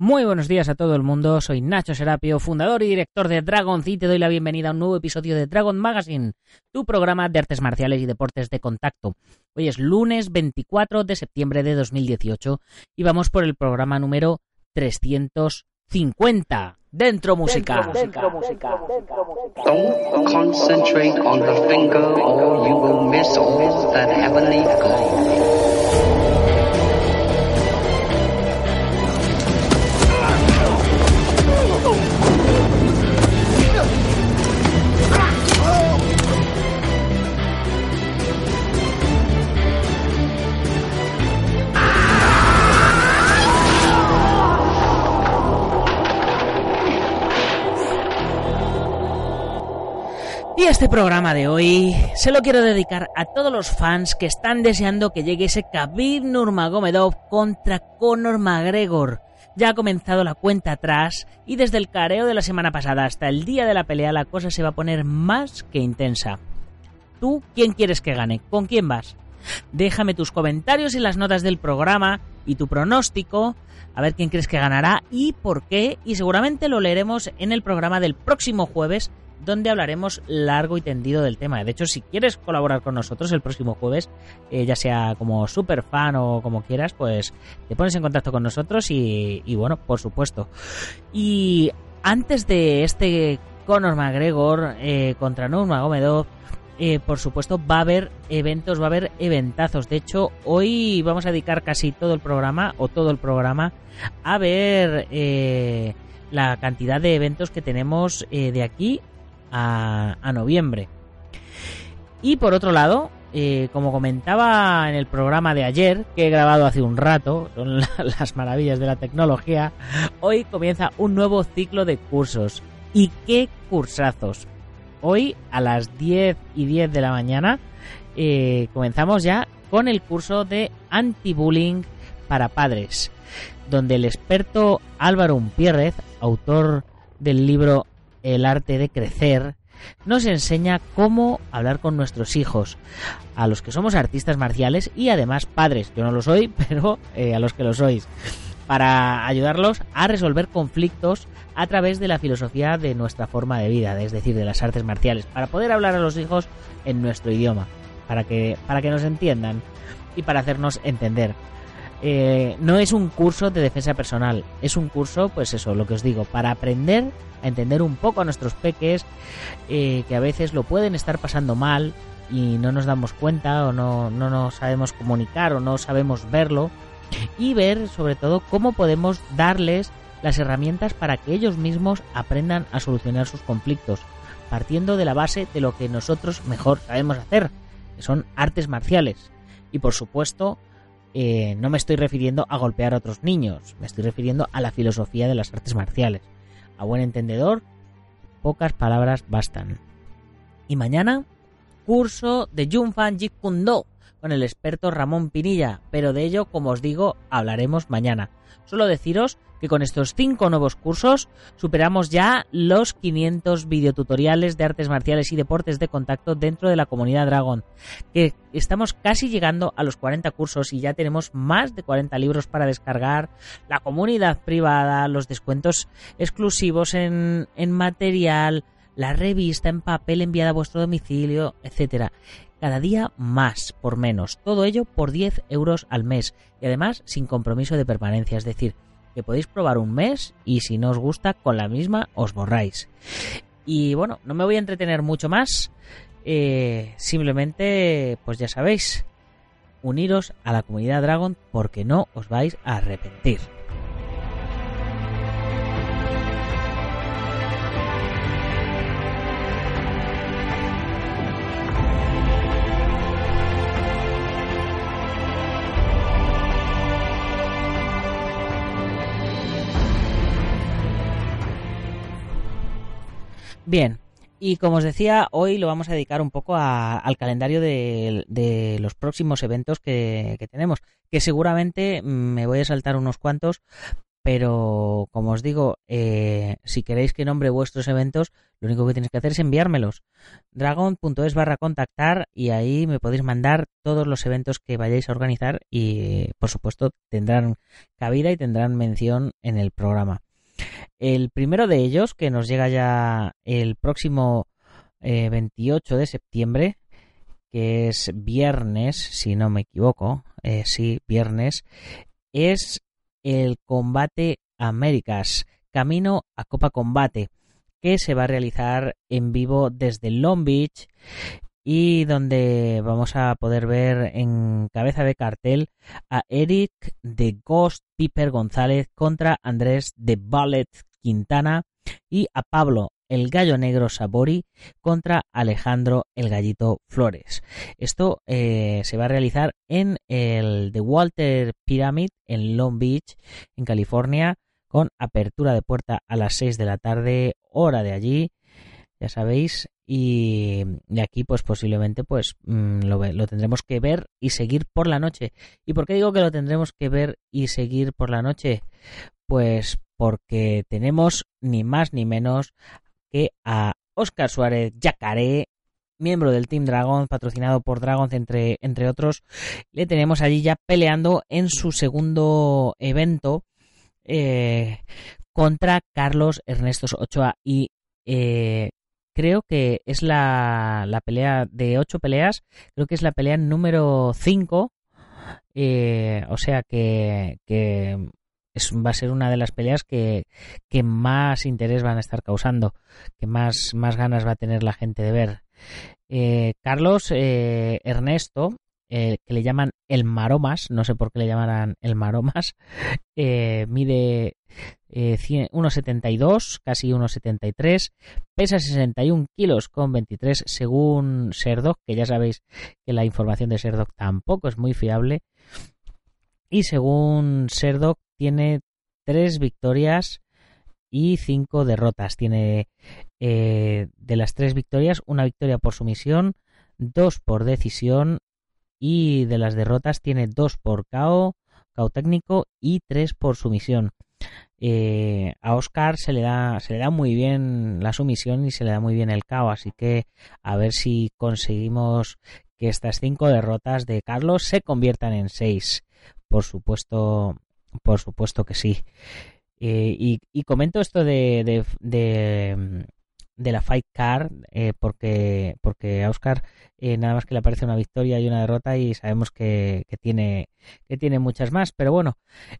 Muy buenos días a todo el mundo, soy Nacho Serapio, fundador y director de Dragon y te doy la bienvenida a un nuevo episodio de Dragon Magazine, tu programa de artes marciales y deportes de contacto. Hoy es lunes 24 de septiembre de 2018 y vamos por el programa número 350. Dentro música. Dentro música. Don't concentrate on the finger or you will miss all that heavenly. Y este programa de hoy se lo quiero dedicar a todos los fans que están deseando que llegue ese Khabib Nurmagomedov contra Conor McGregor. Ya ha comenzado la cuenta atrás y desde el careo de la semana pasada hasta el día de la pelea la cosa se va a poner más que intensa. ¿Tú quién quieres que gane? ¿Con quién vas? Déjame tus comentarios y las notas del programa y tu pronóstico, a ver quién crees que ganará y por qué, y seguramente lo leeremos en el programa del próximo jueves donde hablaremos largo y tendido del tema. De hecho, si quieres colaborar con nosotros el próximo jueves, eh, ya sea como super fan o como quieras, pues te pones en contacto con nosotros y, bueno, por supuesto. Y antes de este Conor McGregor eh, contra Nurmagomedov, eh, por supuesto va a haber eventos, va a haber eventazos. De hecho, hoy vamos a dedicar casi todo el programa o todo el programa a ver eh, la cantidad de eventos que tenemos eh, de aquí a, a noviembre. Y por otro lado, eh, como comentaba en el programa de ayer, que he grabado hace un rato, son la- las maravillas de la tecnología, hoy comienza un nuevo ciclo de cursos. ¿Y qué cursazos? Hoy a las 10 y 10 de la mañana eh, comenzamos ya con el curso de anti-bullying para padres, donde el experto Álvaro Umpierrez, autor del libro El arte de crecer, nos enseña cómo hablar con nuestros hijos, a los que somos artistas marciales y además padres. Yo no lo soy, pero eh, a los que lo sois, para ayudarlos a resolver conflictos a través de la filosofía de nuestra forma de vida, es decir, de las artes marciales, para poder hablar a los hijos en nuestro idioma, para que, para que nos entiendan y para hacernos entender. Eh, no es un curso de defensa personal, es un curso, pues eso, lo que os digo, para aprender a entender un poco a nuestros peques, eh, que a veces lo pueden estar pasando mal y no nos damos cuenta o no, no nos sabemos comunicar o no sabemos verlo, y ver sobre todo cómo podemos darles las herramientas para que ellos mismos aprendan a solucionar sus conflictos, partiendo de la base de lo que nosotros mejor sabemos hacer, que son artes marciales. Y por supuesto, eh, no me estoy refiriendo a golpear a otros niños, me estoy refiriendo a la filosofía de las artes marciales. A buen entendedor, pocas palabras bastan. Y mañana, curso de Jeet Kune Do con el experto Ramón Pinilla, pero de ello, como os digo, hablaremos mañana. Solo deciros que con estos cinco nuevos cursos superamos ya los 500 videotutoriales de artes marciales y deportes de contacto dentro de la comunidad Dragon, que estamos casi llegando a los 40 cursos y ya tenemos más de 40 libros para descargar, la comunidad privada, los descuentos exclusivos en, en material, la revista en papel enviada a vuestro domicilio, etcétera. Cada día más por menos. Todo ello por 10 euros al mes. Y además sin compromiso de permanencia. Es decir, que podéis probar un mes y si no os gusta, con la misma os borráis. Y bueno, no me voy a entretener mucho más. Eh, simplemente, pues ya sabéis, uniros a la comunidad Dragon porque no os vais a arrepentir. Bien, y como os decía, hoy lo vamos a dedicar un poco a- al calendario de, los próximos eventos que, tenemos, que seguramente me voy a saltar unos cuantos Pero, como os digo, eh, si queréis que nombre vuestros eventos, lo único que tenéis que hacer es enviármelos. Dragon.es barra contactar y ahí me podéis mandar todos los eventos que vayáis a organizar y, por supuesto, tendrán cabida y tendrán mención en el programa. El primero de ellos, que nos llega ya el próximo 28 eh, de septiembre, que es viernes, si no me equivoco, eh, sí, viernes, es el Combate Américas, camino a Copa Combate, que se va a realizar en vivo desde Long Beach y donde vamos a poder ver en cabeza de cartel a Eric de Ghost Piper González contra Andrés de Ballet Quintana y a Pablo el Gallo Negro Sabori contra Alejandro el Gallito Flores. Esto eh, se va a realizar en el The Walter Pyramid en Long Beach, en California, con apertura de puerta a las 6 de la tarde, hora de allí, ya sabéis, y aquí pues posiblemente pues mm, lo, lo, tendremos que ver y seguir por la noche. ¿Y por qué digo que lo tendremos que ver y seguir por la noche? Pues porque tenemos ni más ni menos que a Oscar Suárez Yacaré, miembro del Team Dragon, patrocinado por Dragons entre, entre otros, le tenemos allí ya peleando en su segundo evento eh, contra Carlos Ernesto Ochoa y eh, creo que es la, la, pelea de ocho peleas, creo que es la pelea número 5, eh, o sea que, que es, va a ser una de las peleas que, que, más interés van a estar causando, que más, más ganas va a tener la gente de ver. Eh, Carlos Ernesto eh, que le llaman el Maromas, no sé por qué le llamarán el Maromas, eh, mide 1,72, eh, casi 1,73, pesa 61 kilos con 23 según Serdoc, que ya sabéis que la información de Serdoc tampoco es muy fiable, y según Serdoc tiene 3 victorias y 5 derrotas. Tiene de las 3 victorias, una victoria por sumisión, dos por decisión y de las derrotas tiene dos por KO, KO técnico y tres por sumisión. Eh, a Oscar se le da se le da muy bien la sumisión y se le da muy bien el KO, así que a ver si conseguimos que estas cinco derrotas de Carlos se conviertan en seis. Por supuesto, por supuesto que sí. Eh, y, comento esto de, de la Fight Card eh, porque, porque a Oscar eh, nada más que le aparece una victoria y una derrota y sabemos que, tiene, que tiene muchas más. Pero bueno,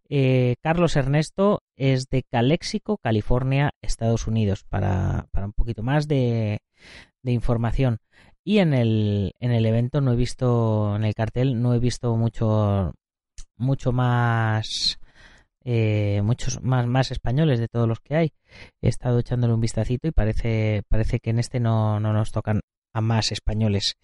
eh, Carlos Ernesto es de Calexico, California, Estados Unidos, para, para un poquito más de, de información. Y en el, en el evento no he visto, en el cartel, no he visto mucho, mucho más eh, muchos más, más españoles de todos los que hay. He estado echándole un vistacito y parece, parece que en este no, no nos tocan a más españoles.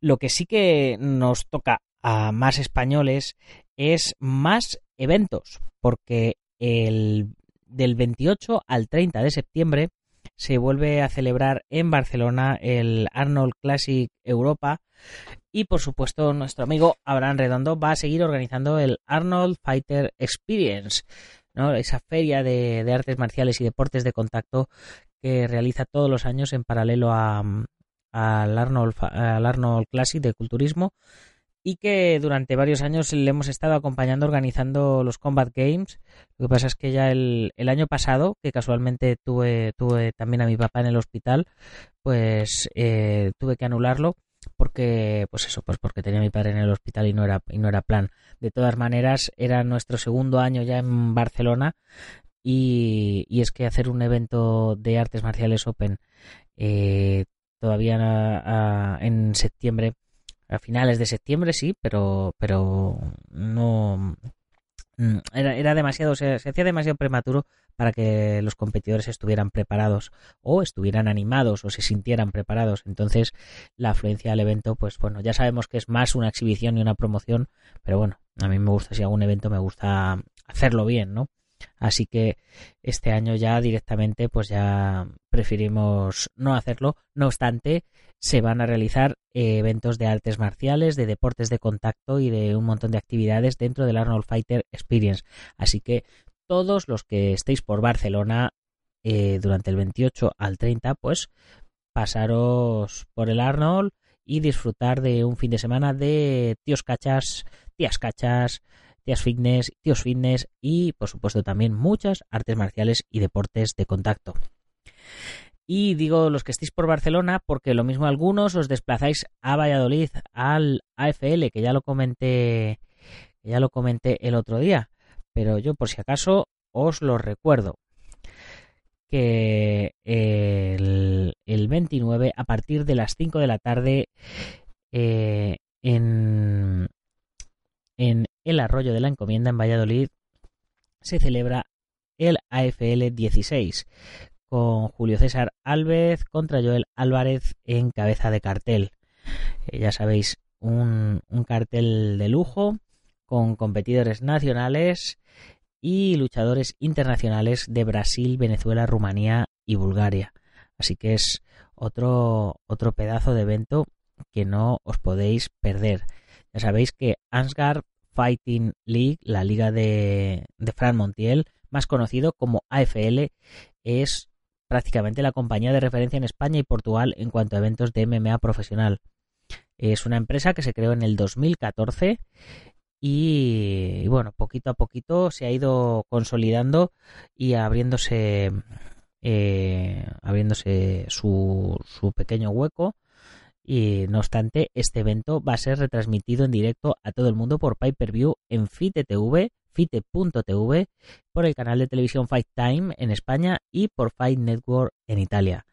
Lo que sí que nos toca a más españoles es más eventos, porque el del 28 al 30 de septiembre se vuelve a celebrar en Barcelona el Arnold Classic Europa y por supuesto nuestro amigo Abraham Redondo va a seguir organizando el Arnold Fighter Experience, ¿no? esa feria de, artes marciales y deportes de contacto que realiza todos los años en paralelo a, al, Arnold, al Arnold Classic de culturismo y que durante varios años le hemos estado acompañando organizando los Combat Games. Lo que pasa es que ya el, el año pasado, que casualmente tuve, tuve también a mi papá en el hospital, pues eh, tuve que anularlo porque pues eso pues porque tenía a mi padre en el hospital y no era y no era plan de todas maneras era nuestro segundo año ya en Barcelona y, y es que hacer un evento de artes marciales open eh, todavía en septiembre a finales de septiembre sí, pero, pero no mm, era, era demasiado, se, se, hacía demasiado prematuro para que los competidores estuvieran preparados o estuvieran animados o se sintieran preparados. Entonces, la afluencia al evento, pues bueno, ya sabemos que es más una exhibición y una promoción, pero bueno, a mí me gusta, si un evento, me gusta hacerlo bien, ¿no? Así que este año ya directamente pues ya preferimos no hacerlo. No obstante, se van a realizar eventos de artes marciales, de deportes de contacto y de un montón de actividades dentro del Arnold Fighter Experience. Así que todos los que estéis por Barcelona eh, durante el 28 al 30, pues pasaros por el Arnold y disfrutar de un fin de semana de tíos cachas, tías cachas, tías fitness, tíos fitness y por supuesto también muchas artes marciales y deportes de contacto. Y digo los que estéis por Barcelona porque lo mismo algunos os desplazáis a Valladolid al AFL que ya lo comenté ya lo comenté el otro día, pero yo por si acaso os lo recuerdo que el, 29 a partir de las 5 de la tarde eh, en, en el Arroyo de la Encomienda en Valladolid se celebra el AFL 16 con Julio César Alves contra Joel Álvarez en cabeza de cartel. Eh, ya sabéis, un, un cartel de lujo con competidores nacionales y luchadores internacionales de Brasil, Venezuela, Rumanía y Bulgaria. Así que es otro, otro pedazo de evento que no os podéis perder. Sabéis que Ansgar Fighting League, la liga de, Fran Montiel, más conocido como AFL, es prácticamente la compañía de referencia en España y Portugal en cuanto a eventos de MMA profesional. Es una empresa que se creó en el 2014 y, bueno, poquito a poquito se ha ido consolidando y abriéndose, eh, abriéndose su pequeño hueco. Y no obstante, este evento va a ser retransmitido en directo a todo el mundo por Pay Per View en FITE.tv, fite.tv, por el canal de televisión Fight Time en España y por Fight Network en Italia.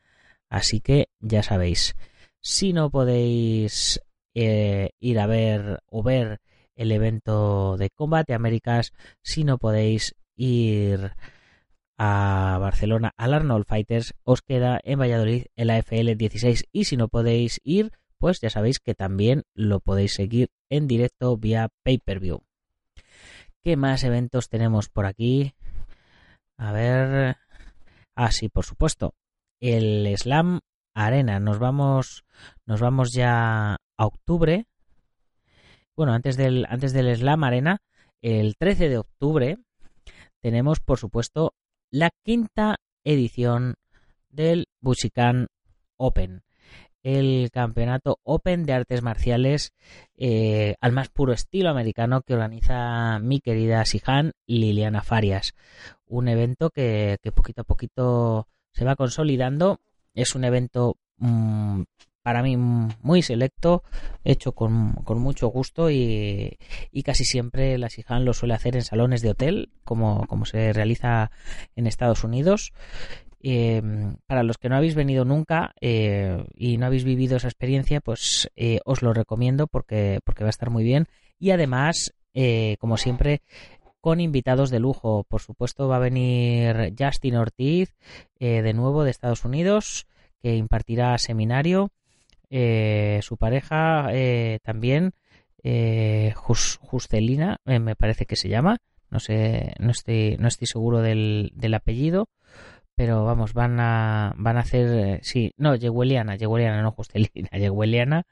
Así que ya sabéis, si no podéis eh, ir a ver o ver el evento de Combate Américas, si no podéis ir a Barcelona al Arnold Fighters, os queda en Valladolid el AFL 16 y si no podéis ir, pues ya sabéis que también lo podéis seguir en directo vía pay-per-view. ¿Qué más eventos tenemos por aquí? A ver. Ah, sí, por supuesto. El Slam Arena. Nos vamos. Nos vamos ya a octubre. Bueno, antes del, antes del Slam Arena, el 13 de octubre, tenemos, por supuesto, la quinta edición del Bushikan Open, el campeonato Open de artes marciales eh, al más puro estilo americano que organiza mi querida Sihan Liliana Farias. Un evento que, poquito a poquito se va consolidando. Es un evento mm, para mí muy selecto, hecho con, mucho gusto y, casi siempre la Sihan lo suele hacer en salones de hotel, como, como se realiza en Estados Unidos. Em, para los que no habéis venido nunca eh, y no habéis vivido esa experiencia, pues eh, os lo recomiendo porque, porque va a estar muy bien. Y además, eh, como siempre, con invitados de lujo. Por supuesto, va a venir Justin Ortiz, de nuevo de Estados Unidos, que impartirá seminario. Eh, su pareja eh, también, eh, Justelina, me parece que se llama, no sé, no estoy, no estoy seguro del, del apellido, pero vamos, van a, van a hacer, sí, no, Yehueliana, Yehueliana, no Justelina, Yehueliana,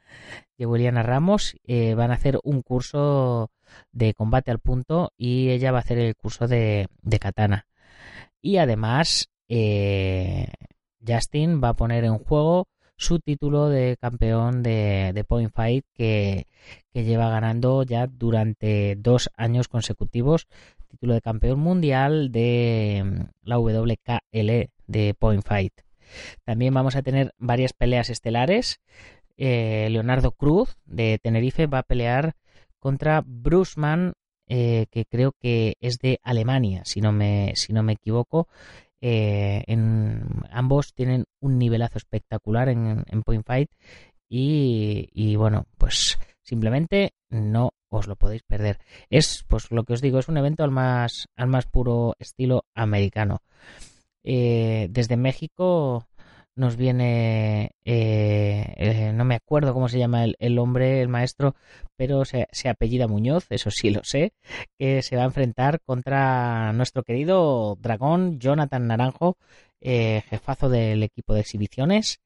Yehueliana Ramos, van a hacer un curso de combate al punto y ella va a hacer el curso de, de katana. Y además, Justin va a poner en juego su título de campeón de, Point Fight que, lleva ganando ya durante dos años consecutivos título de campeón mundial de mm, la WKL de Point Fight. También vamos a tener varias peleas estelares. Eh, Leonardo Cruz de Tenerife va a pelear contra Brusman, eh, que creo que es de Alemania, si no me, si no me equivoco. Eh, en, ambos tienen un nivelazo espectacular en, Point Fight y, bueno, pues simplemente no os lo podéis perder. Es, pues lo que os digo, es un evento al más, al más puro estilo americano. Eh, desde México nos viene, eh, eh, no me acuerdo cómo se llama el, hombre, el maestro, pero se, apellida Muñoz, eso sí lo sé, que se va a enfrentar contra nuestro querido dragón Jonathan Naranjo, eh, jefazo del equipo de exhibiciones,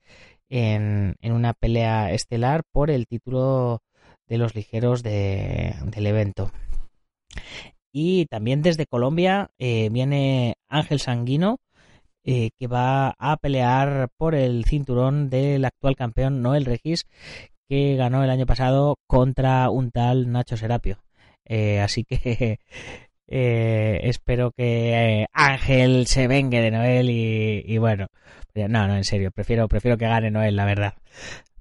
en, una pelea estelar por el título de los ligeros del evento. Y también desde Colombia eh, viene Ángel Sanguino, eh, que va a pelear por el cinturón del actual campeón Noel Regis, que ganó el año pasado contra un tal Nacho Serapio. Eh, así que espero que Ángel se vengue de Noel y, bueno, no, no, en serio, prefiero, prefiero que gane Noel, la verdad.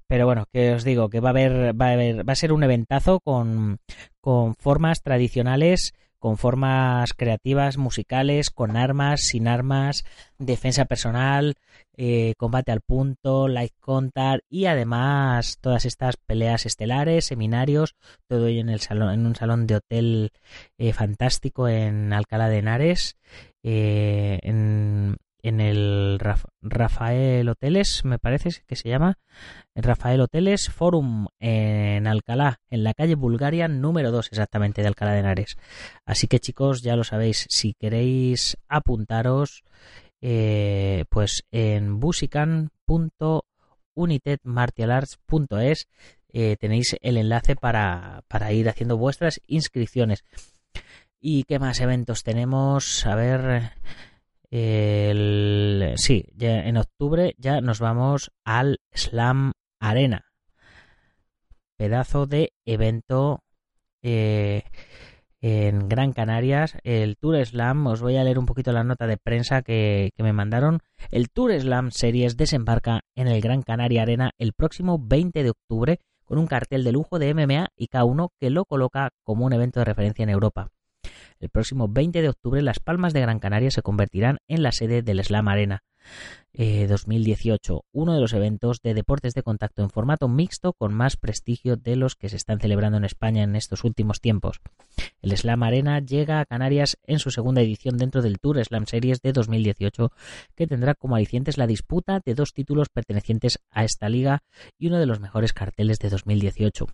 Pero bueno, que os digo que va a haber, va a haber, va a ser un eventazo con, con formas tradicionales con formas creativas, musicales, con armas, sin armas, defensa personal, eh, combate al punto, light contact y además todas estas peleas estelares, seminarios, todo ello en el salón, en un salón de hotel eh, fantástico en Alcalá de Henares, eh, en, en el Rafael Hoteles, me parece que se llama, Rafael Hoteles Forum en Alcalá, en la calle Bulgaria número 2 exactamente de Alcalá de Henares. Así que chicos, ya lo sabéis, si queréis apuntaros, eh, pues en busican.unitedmartialarts.es eh, tenéis el enlace para, para ir haciendo vuestras inscripciones. ¿Y qué más eventos tenemos? A ver... Sí, ya en octubre ya nos vamos al Slam Arena. Pedazo de evento eh, en Gran Canarias. El Tour Slam, os voy a leer un poquito la nota de prensa que, que me mandaron. El Tour Slam Series desembarca en el Gran Canaria Arena el próximo 20 de octubre con un cartel de lujo de MMA y K1 que lo coloca como un evento de referencia en Europa. El próximo 20 de octubre Las Palmas de Gran Canaria se convertirán en la sede del Slam Arena 2018, eh, uno de los eventos de deportes de contacto en formato mixto con más prestigio de los que se están celebrando en España en estos últimos tiempos. El Slam Arena llega a Canarias en su segunda edición dentro del Tour Slam Series de 2018, que tendrá como alicientes la disputa de dos títulos pertenecientes a esta liga y uno de los mejores carteles de 2018.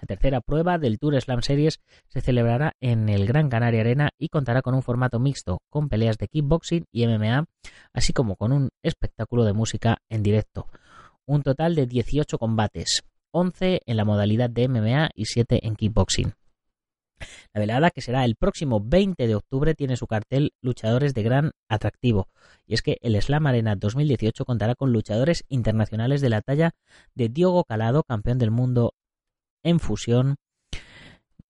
La tercera prueba del Tour Slam Series se celebrará en el Gran Canaria Arena y contará con un formato mixto, con peleas de kickboxing y MMA, así como con un espectáculo de música en directo. Un total de 18 combates, 11 en la modalidad de MMA y 7 en kickboxing. La velada, que será el próximo 20 de octubre, tiene su cartel Luchadores de gran atractivo. Y es que el Slam Arena 2018 contará con luchadores internacionales de la talla de Diogo Calado, campeón del mundo en fusión,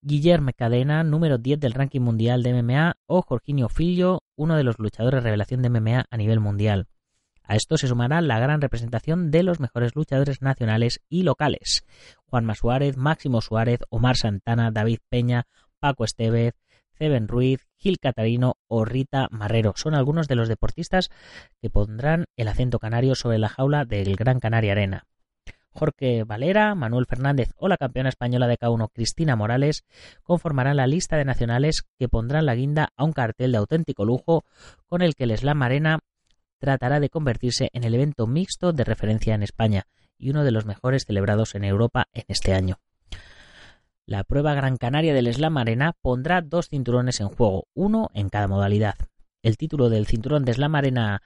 Guillermo Cadena, número 10 del ranking mundial de MMA, o Jorginho Filho, uno de los luchadores revelación de MMA a nivel mundial. A esto se sumará la gran representación de los mejores luchadores nacionales y locales. Juanma Suárez, Máximo Suárez, Omar Santana, David Peña, Paco Estevez, Ceben Ruiz, Gil Catarino o Rita Marrero. Son algunos de los deportistas que pondrán el acento canario sobre la jaula del Gran Canaria Arena. Jorge Valera, Manuel Fernández o la campeona española de K1 Cristina Morales conformarán la lista de nacionales que pondrán la guinda a un cartel de auténtico lujo con el que el Slam Arena tratará de convertirse en el evento mixto de referencia en España y uno de los mejores celebrados en Europa en este año. La prueba Gran Canaria del Slam Arena pondrá dos cinturones en juego, uno en cada modalidad. El título del cinturón de Slam Arena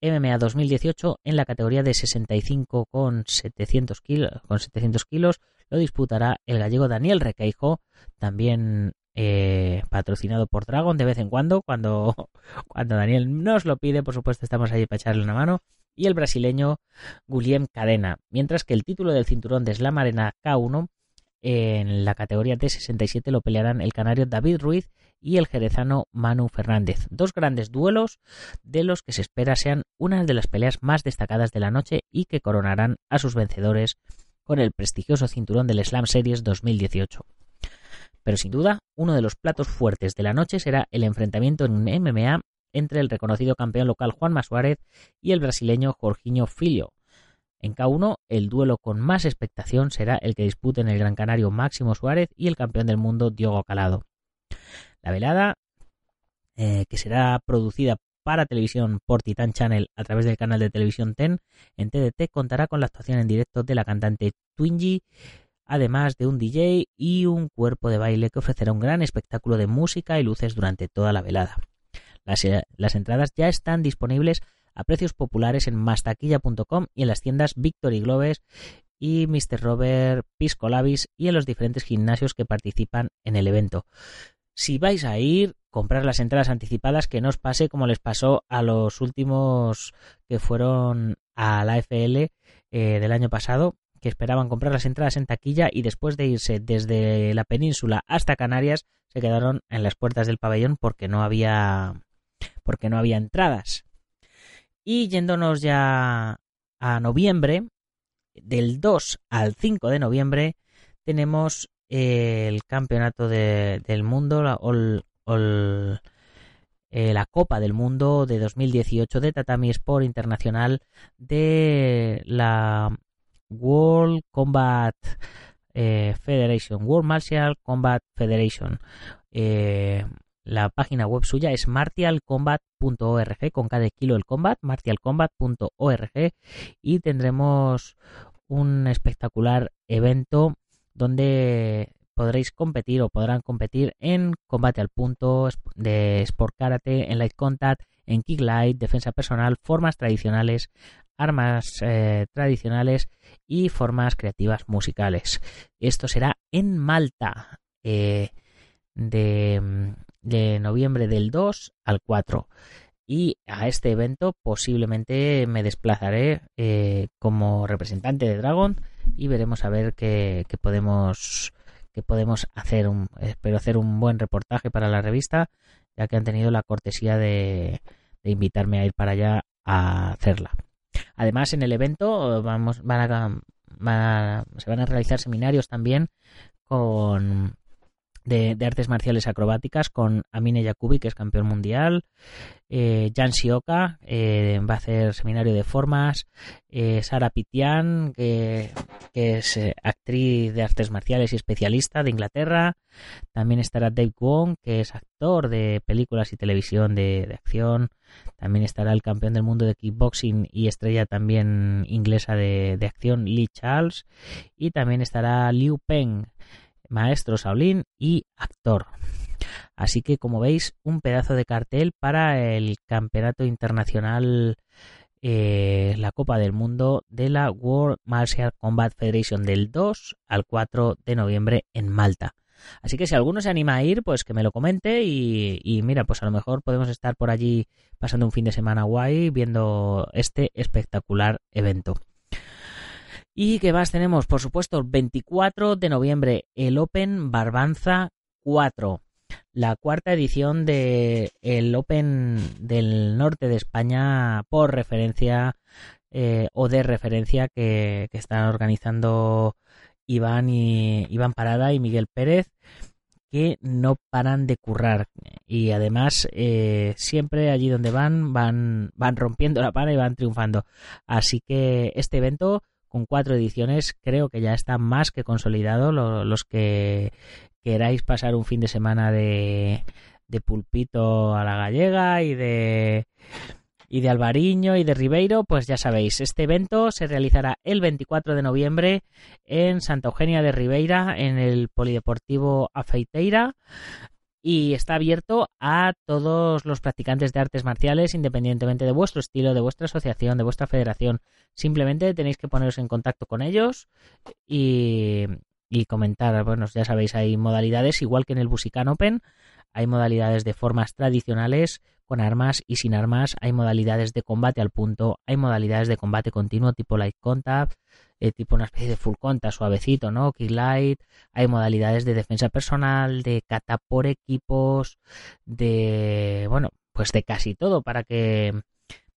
MMA 2018 en la categoría de 65 con 700 kilos, con 700 kilos. Lo disputará el gallego Daniel Requeijo, también eh, patrocinado por Dragon de vez en cuando, cuando, cuando Daniel nos lo pide, por supuesto estamos ahí para echarle una mano, y el brasileño Guillem Cadena, mientras que el título del cinturón de Slam Arena K1 en la categoría de 67 lo pelearán el canario David Ruiz y el jerezano Manu Fernández. Dos grandes duelos de los que se espera sean una de las peleas más destacadas de la noche y que coronarán a sus vencedores con el prestigioso cinturón del Slam Series 2018. Pero sin duda, uno de los platos fuertes de la noche será el enfrentamiento en MMA entre el reconocido campeón local Juan Suárez y el brasileño Jorginho Filho. En K1, el duelo con más expectación será el que disputen el Gran Canario Máximo Suárez y el campeón del mundo Diogo Calado. La velada, eh, que será producida para televisión por Titan Channel a través del canal de televisión TEN en TDT, contará con la actuación en directo de la cantante Twingy, además de un DJ y un cuerpo de baile que ofrecerá un gran espectáculo de música y luces durante toda la velada. Las, eh, entradas ya están disponibles a precios populares en mastaquilla.com y en las tiendas Victory Globes y Mr. Robert Piscolabis y en los diferentes gimnasios que participan en el evento. Si vais a ir, comprar las entradas anticipadas, que no os pase como les pasó a los últimos que fueron a la FL eh, del año pasado, que esperaban comprar las entradas en taquilla y después de irse desde la península hasta Canarias se quedaron en las puertas del pabellón porque no había porque no había entradas. Y yéndonos ya a noviembre, del 2 al 5 de noviembre tenemos el campeonato del mundo, la, eh, la Copa del Mundo de 2018 de Tatami Sport Internacional de la World Combat eh, Federation, World Martial Combat Federation. Eh, la página web suya es martialcombat.org, con cada kilo el combat, martialcombat.org, y tendremos un espectacular evento donde podréis competir o podrán competir en combate al punto, de Sport Karate, en Light Contact, en Kick Light, defensa personal, formas tradicionales, armas eh, tradicionales y formas creativas musicales. Esto será en Malta eh, de, de noviembre del 2 al 4 y a este evento posiblemente me desplazaré eh, como representante de Dragon y veremos a ver qué, podemos qué podemos hacer un, espero hacer un buen reportaje para la revista ya que han tenido la cortesía de, de invitarme a ir para allá a hacerla. Además, en el evento vamos, van a, se van a realizar seminarios también con de, artes marciales acrobáticas con Amine Yakubi, que es campeón mundial, eh, Jan Sioka, eh, va a hacer seminario de formas, eh, Sara Pitian, que, es eh, actriz de artes marciales y especialista de Inglaterra, también estará Dave Wong, que es actor de películas y televisión de, de acción, también estará el campeón del mundo de kickboxing y estrella también inglesa de, de acción Lee Charles, y también estará Liu Peng, maestro Shaolin y actor. Así que como veis, un pedazo de cartel para el campeonato internacional, eh, la Copa del Mundo de la World Martial Combat Federation del 2 al 4 de noviembre en Malta. Así que si alguno se anima a ir, pues que me lo comente y, y, mira, pues a lo mejor podemos estar por allí pasando un fin de semana guay viendo este espectacular evento. ¿Y qué más tenemos? Por supuesto, el 24 de noviembre, el Open Barbanza 4, la cuarta edición del el Open del norte de España por referencia eh, o de referencia que, están organizando Iván y Iván Parada y Miguel Pérez que no paran de currar y además eh, siempre allí donde van van van rompiendo la pana y van triunfando así que este evento con cuatro ediciones creo que ya está más que consolidado. los que queráis pasar un fin de semana de, de pulpito a la gallega y de y de Alvariño y de Ribeiro, pues ya sabéis, este evento se realizará el 24 de noviembre en Santa Eugenia de Ribeira, en el Polideportivo Afeiteira y está abierto a todos los practicantes de artes marciales independientemente de vuestro estilo, de vuestra asociación, de vuestra federación. Simplemente tenéis que poneros en contacto con ellos y, y comentar, bueno, ya sabéis, hay modalidades igual que en el Busican Open, hay modalidades de formas tradicionales con armas y sin armas, hay modalidades de combate al punto, hay modalidades de combate continuo tipo light contact, eh, tipo una especie de full contact suavecito, ¿no? Kick light, hay modalidades de defensa personal, de kata por equipos, de bueno, pues de casi todo para que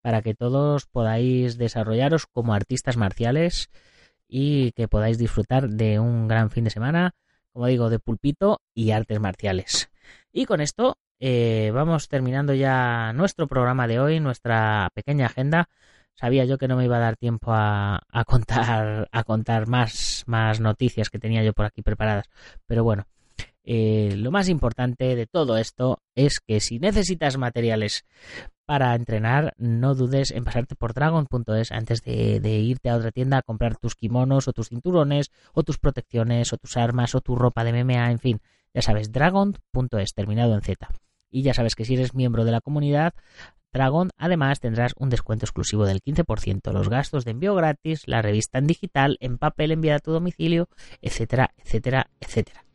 para que todos podáis desarrollaros como artistas marciales y que podáis disfrutar de un gran fin de semana, como digo, de pulpito y artes marciales. Y con esto eh, vamos terminando ya nuestro programa de hoy, nuestra pequeña agenda. Sabía yo que no me iba a dar tiempo a, contar, a contar más, más noticias que tenía yo por aquí preparadas. Pero bueno, eh, lo más importante de todo esto es que si necesitas materiales para entrenar, no dudes en pasarte por dragon.es antes de, irte a otra tienda a comprar tus kimonos o tus cinturones o tus protecciones o tus armas o tu ropa de MMA, en fin, ya sabes, dragon.es, terminado en Z. Y ya sabes que si eres miembro de la comunidad Dragon, además tendrás un descuento exclusivo del 15%, los gastos de envío gratis, la revista en digital, en papel enviada a tu domicilio, etcétera, etcétera, etcétera.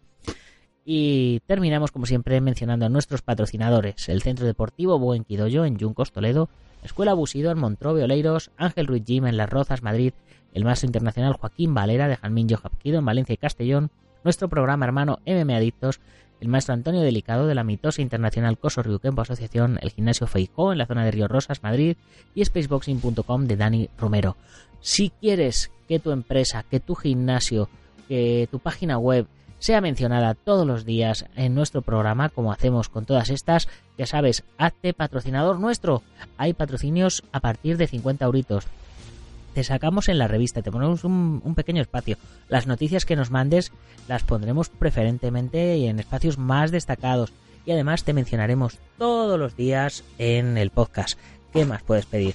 Y terminamos, como siempre, mencionando a nuestros patrocinadores: el Centro Deportivo Buen Quidoyo en Yuncos, Toledo, Escuela Busido en Montrove, Oleiros, Ángel Ruiz Gym en Las Rozas, Madrid, el Maestro Internacional Joaquín Valera de Jalmín Jopquido en Valencia y Castellón, nuestro programa hermano MM Adictos, el maestro Antonio Delicado de la mitosa internacional Coso Ryukempo Asociación, el gimnasio Feijó en la zona de Río Rosas, Madrid y spaceboxing.com de Dani Romero. Si quieres que tu empresa, que tu gimnasio, que tu página web sea mencionada todos los días en nuestro programa, como hacemos con todas estas, ya sabes, hazte patrocinador nuestro. Hay patrocinios a partir de 50 euritos te sacamos en la revista, te ponemos un, pequeño espacio. Las noticias que nos mandes las pondremos preferentemente en espacios más destacados y además te mencionaremos todos los días en el podcast. ¿Qué más puedes pedir?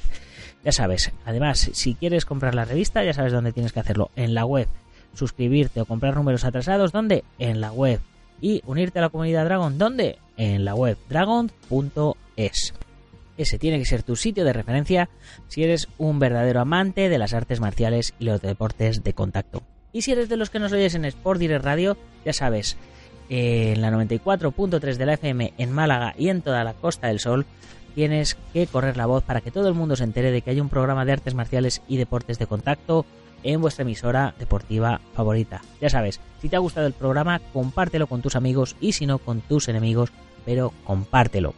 Ya sabes, además, si quieres comprar la revista, ya sabes dónde tienes que hacerlo. En la web. Suscribirte o comprar números atrasados, ¿dónde? En la web. Y unirte a la comunidad Dragon, ¿dónde? En la web dragon.es. Ese tiene que ser tu sitio de referencia si eres un verdadero amante de las artes marciales y los deportes de contacto. Y si eres de los que nos oyes en Sport Direct Radio, ya sabes, en la 94.3 de la FM en Málaga y en toda la Costa del Sol, tienes que correr la voz para que todo el mundo se entere de que hay un programa de artes marciales y deportes de contacto en vuestra emisora deportiva favorita. Ya sabes, si te ha gustado el programa, compártelo con tus amigos y si no con tus enemigos, pero compártelo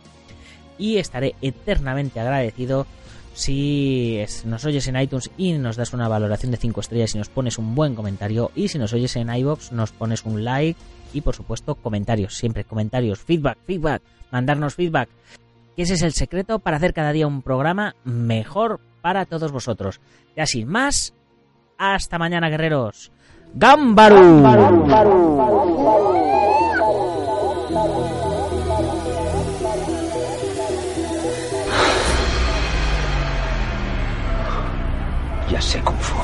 y estaré eternamente agradecido si nos oyes en iTunes y nos das una valoración de 5 estrellas y nos pones un buen comentario y si nos oyes en iBox nos pones un like y por supuesto comentarios, siempre comentarios, feedback, feedback, mandarnos feedback. Que ese es el secreto para hacer cada día un programa mejor para todos vosotros. Ya sin más, hasta mañana, guerreros. ¡Gambaru! Ya sé Kung Fu.